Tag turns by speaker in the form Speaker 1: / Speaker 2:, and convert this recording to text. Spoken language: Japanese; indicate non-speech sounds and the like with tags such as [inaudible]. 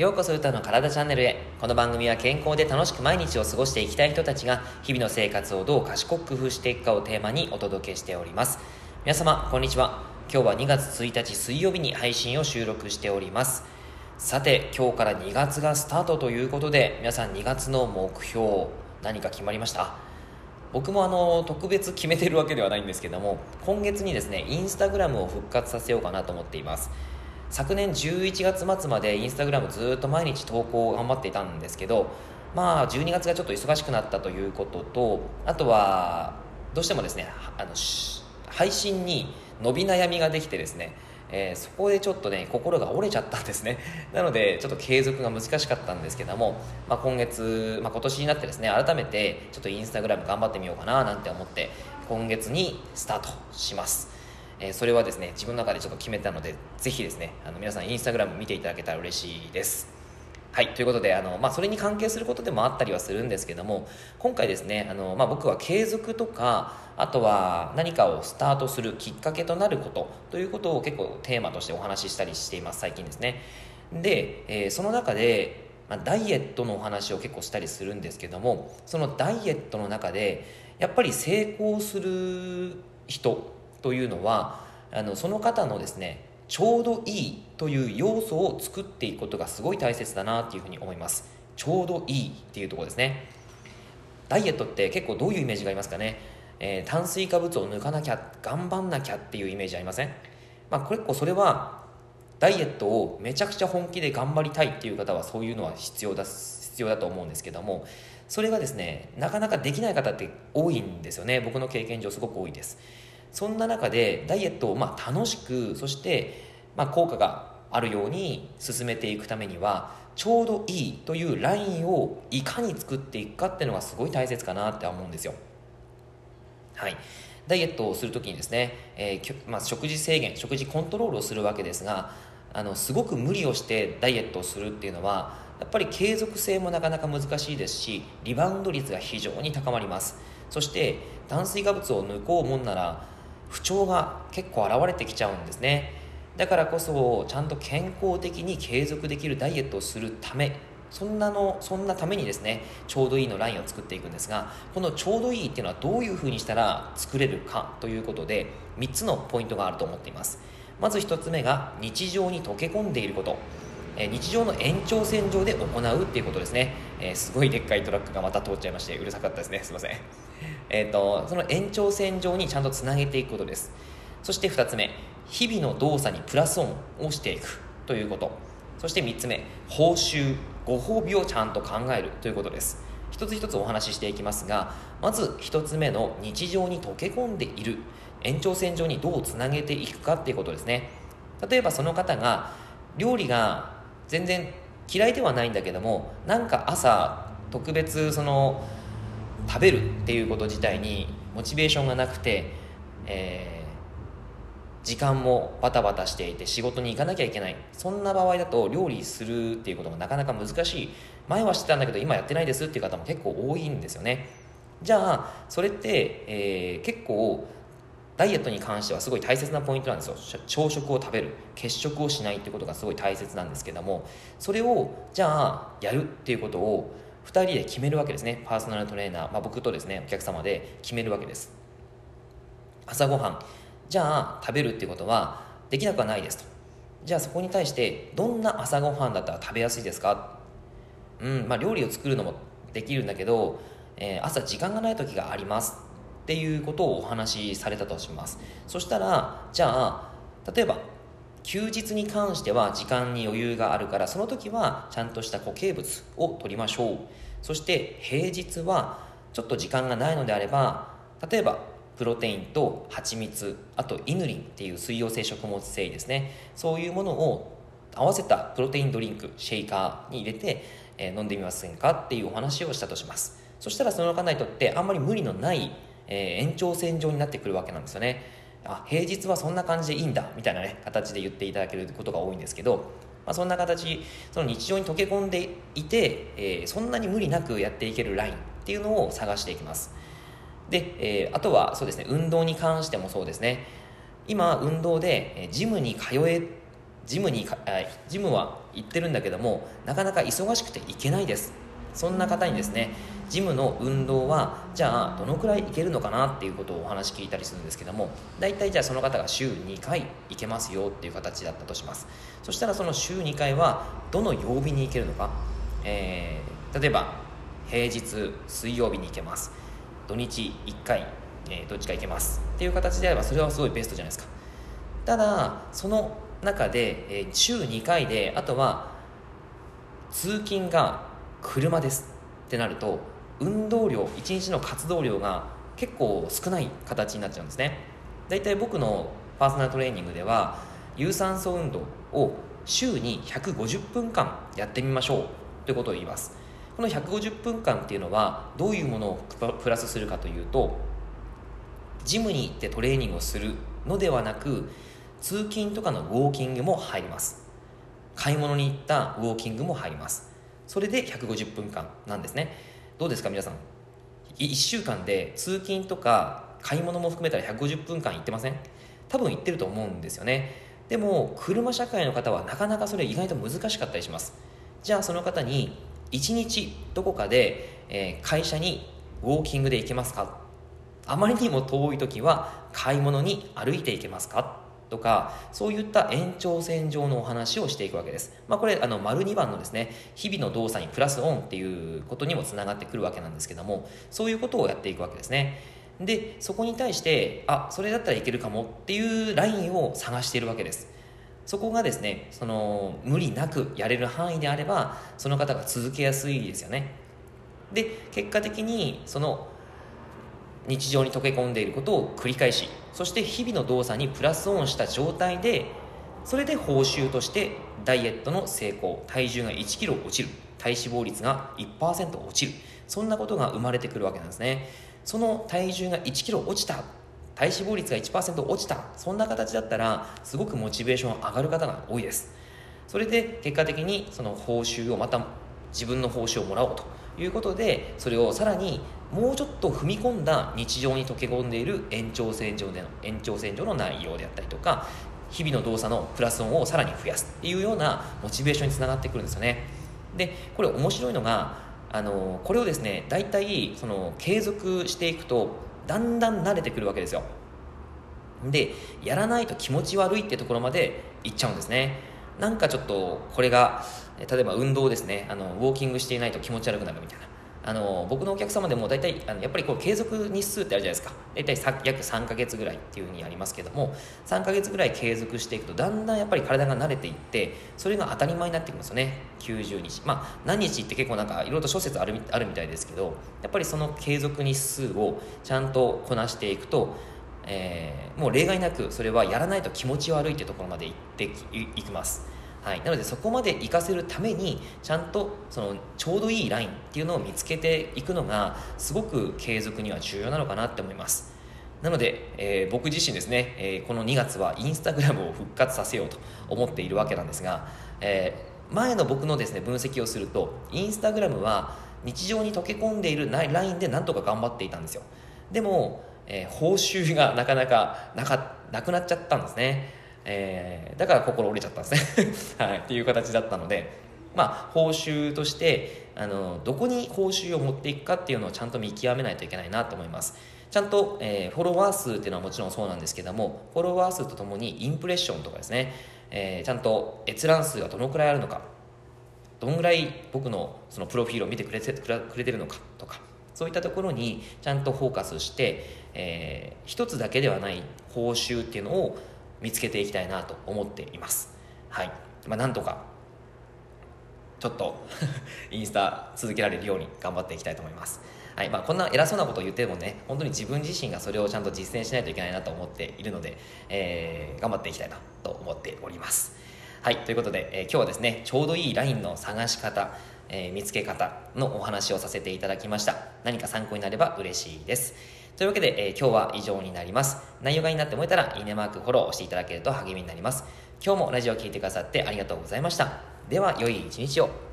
Speaker 1: ようこそ歌の体チャンネルへ。この番組は健康で楽しく毎日を過ごしていきたい人たちが日々の生活をどう賢く工夫していくかをテーマにお届けしております。皆様こんにちは。今日は2月1日水曜日に配信を収録しております。さて今日から2月がスタートということで皆さん2月の目標何か決まりました？僕もあの特別決めてるわけではないんですけども今月にですねインスタグラムを復活させようかなと思っています。昨年11月末までインスタグラムずっと毎日投稿を頑張っていたんですけどまあ12月がちょっと忙しくなったということとあとはどうしてもですねあの配信に伸び悩みができてですねえー、そこでちょっとね心が折れちゃったんですね。[laughs] なのでちょっと継続が難しかったんですけども、まあ、今月、まあ、今年になってですね改めてちょっとインスタグラム頑張ってみようかななんて思って今月にスタートします。えそれはですね自分の中でちょっと決めたのでぜひですねあの皆さんインスタグラム見ていただけたら嬉しいです。はいということであの、まあ、それに関係することでもあったりはするんですけども今回ですねあの、まあ、僕は継続とかあとは何かをスタートするきっかけとなることということを結構テーマとしてお話ししたりしています最近ですね。で、えー、その中で、まあ、ダイエットのお話を結構したりするんですけどもそのダイエットの中でやっぱり成功する人というのはあのその方のですねちょうどいいという要素を作っていくことがすごい大切だなっていうふうに思います。ちょうどいいっていうところですね。ダイエットって結構どういうイメージがありますかね、えー、炭水化物を抜かなきゃ頑張んなきゃっていうイメージありません？まあ結構それはダイエットをめちゃくちゃ本気で頑張りたいっていう方はそういうのは必要だ必要だと思うんですけどもそれがですねなかなかできない方って多いんですよね。僕の経験上すごく多いです。そんな中でダイエットをまあ楽しくそしてまあ効果があるように進めていくためにはちょうどいいというラインをいかに作っていくかっていうのがすごい大切かなって思うんですよ。はい。ダイエットをするときにですね、えー、まあ、食事制限食事コントロールをするわけですがあのすごく無理をしてダイエットをするっていうのはやっぱり継続性もなかなか難しいですしリバウンド率が非常に高まります。そして炭水化物を抜こうもんなら不調が結構現れてきちゃうんですね。だからこそちゃんと健康的に継続できるダイエットをするためそんなのそんなためにですねちょうどいいのラインを作っていくんですがこのちょうどいいっていうのはどういうふうにしたら作れるかということで3つのポイントがあると思っています。まず1つ目が日常に溶け込んでいること。え日常の延長線上で行うっていうことですね、えー、すごいでっかいトラックがまた通っちゃいましてうるさかったですね。すいません。[laughs] えーと、その延長線上にちゃんとつなげていくことです。そして2つ目日々の動作にプラスオンをしていくということ。そして3つ目報酬ご褒美をちゃんと考えるということです。一つ一つお話ししていきますがまず1つ目の日常に溶け込んでいる延長線上にどうつなげていくかっていうことですね。例えばその方が料理が全然嫌いではないんだけどもなんか朝特別その食べるっていうこと自体にモチベーションがなくて、えー、時間もバタバタしていて仕事に行かなきゃいけない。そんな場合だと料理するっていうことがなかなか難しい。前はしてたんだけど今やってないですっていう方も結構多いんですよね。じゃあそれって、えー、結構ダイエットに関してはすごい大切なポイントなんですよ。朝食を食べる。欠食をしないってことがすごい大切なんですけども。それをじゃあやるっていうことを2人で決めるわけですね。パーソナルトレーナー、まあ、僕とですねお客様で決めるわけです。朝ごはん。じゃあ食べるっていうことはできなくはないですと。じゃあそこに対してどんな朝ごはんだったら食べやすいですか？うんまあ料理を作るのもできるんだけど、えー、朝時間がない時があります。っていうことをお話しされたとします。そしたらじゃあ例えば休日に関しては時間に余裕があるからその時はちゃんとした固形物を取りましょう。そして平日はちょっと時間がないのであれば例えばプロテインと蜂蜜あとイヌリンっていう水溶性食物繊維ですね。そういうものを合わせたプロテインドリンクシェイカーに入れて、えー、飲んでみませんかっていうお話をしたとします。そしたらその方にとってあんまり無理のない、えー、延長線上になってくるわけなんですよね。あ平日はそんな感じでいいんだみたいなね形で言っていただけることが多いんですけど、まあ、そんな形その日常に溶け込んでいて、えー、そんなに無理なくやっていけるラインっていうのを探していきます。で、えー、あとはそうですね運動に関してもそうですね。今運動でジムに通えジムにジムは行ってるんだけどもなかなか忙しくて行けないです。そんな方にですねジムの運動はじゃあどのくらい行けるのかなっていうことをお話聞いたりするんですけども大体じゃあその方が週2回行けますよっていう形だったとします。そしたらその週2回はどの曜日に行けるのか、えー、例えば平日水曜日に行けます。土日1回、えー、どっちか行けます。っていう形であればそれはすごいベストじゃないですか。ただその中で、えー、週2回であとは通勤が車ですってなると運動量1日の活動量が結構少ない形になっちゃうんですね。大体僕のパーソナルトレーニングでは有酸素運動を週に150分間やってみましょうということを言います。この150分間っていうのはどういうものをプラスするかというとジムに行ってトレーニングをするのではなく通勤とかのウォーキングも入ります。買い物に行ったウォーキングも入ります。それで150分間なんですね。どうですか皆さん？1週間で通勤とか買い物も含めたら150分間行ってません？多分行ってると思うんですよね。でも車社会の方はなかなかそれ意外と難しかったりします。じゃあその方に1日どこかで、え、会社にウォーキングで行けますか？あまりにも遠い時は買い物に歩いて行けますか？とかそういった延長線上のお話をしていくわけです、まあ、これあの丸2番のですね日々の動作にプラスオンっていうことにもつながってくるわけなんですけどもそういうことをやっていくわけですね。でそこに対してあそれだったらいけるかもっていうラインを探しているわけです。そこがですねその無理なくやれる範囲であればその方が続けやすいですよね。で結果的にその日常に溶け込んでいることを繰り返しそして日々の動作にプラスオンした状態でそれで報酬としてダイエットの成功体重が1キロ落ちる体脂肪率が1%落ちるそんなことが生まれてくるわけなんですね。その体重が1キロ落ちた体脂肪率が1%落ちたそんな形だったらすごくモチベーション上がる方が多いです。それで結果的にその報酬をまた自分の報酬をもらおうと。いうことでそれをさらにもうちょっと踏み込んだ日常に溶け込んでいる延長線上での延長線上の内容であったりとか日々の動作のプラス音をさらに増やすっていうようなモチベーションにつながってくるんですよね。でこれ面白いのがあのこれをですね大体その継続していくとだんだん慣れてくるわけですよ。でやらないと気持ち悪いってところまでいっちゃうんですね。なんかちょっとこれが例えば運動ですね。あのウォーキングしていないと気持ち悪くなるみたいな。あの僕のお客様でも大体あのやっぱりこう継続日数ってあるじゃないですか。大体約3か月ぐらいっていうふうにありますけども3か月ぐらい継続していくとだんだんやっぱり体が慣れていってそれが当たり前になってくるんですよね。90日。まあ何日って結構なんかいろいろと諸説あるあるみたいですけどやっぱりその継続日数をちゃんとこなしていくとえー、もう例外なくそれはやらないと気持ち悪いってところまでいっていきます。はい、なのでそこまで活かせるためにちゃんとそのちょうどいいラインっていうのを見つけていくのがすごく継続には重要なのかなって思います。なので、えー、僕自身ですね、えー、この2月はインスタグラムを復活させようと思っているわけなんですが、え、前の僕のですね分析をするとインスタグラムは日常に溶け込んでいるラインでなんとか頑張っていたんですよ。でも、え報酬がなかなかなかなくなっちゃったんですね。えー、だから心折れちゃったんですね。[laughs] はい、っていう形だったので、まあ、報酬としてあのどこに報酬を持っていくかっていうのをちゃんと見極めないといけないなと思います。ちゃんと、えー、フォロワー数っていうのはもちろんそうなんですけどもフォロワー数とともにインプレッションとかですね、えー、ちゃんと閲覧数がどのくらいあるのか。どんぐらい僕のそのプロフィールを見てくれてくれてるのかとか。そういったところにちゃんとフォーカスして、えー、一つだけではない報酬っていうのを見つけていきたいなと思っています。はい。まあなんとかちょっと [laughs] インスタ続けられるように頑張っていきたいと思います。はい。まあ、こんな偉そうなことを言ってもね本当に自分自身がそれをちゃんと実践しないといけないなと思っているので、えー、頑張っていきたいなと思っております。はい。ということで、えー、今日はですねちょうどいいラインの探し方えー、見つけ方のお話をさせていただきました何か参考になれば嬉しいですというわけで、えー、今日は以上になります。内容がいいなって思えたら、いいねマーク、フォローしていただけると励みになります。今日もラジオを聴いてくださってありがとうございました。では、良い一日を。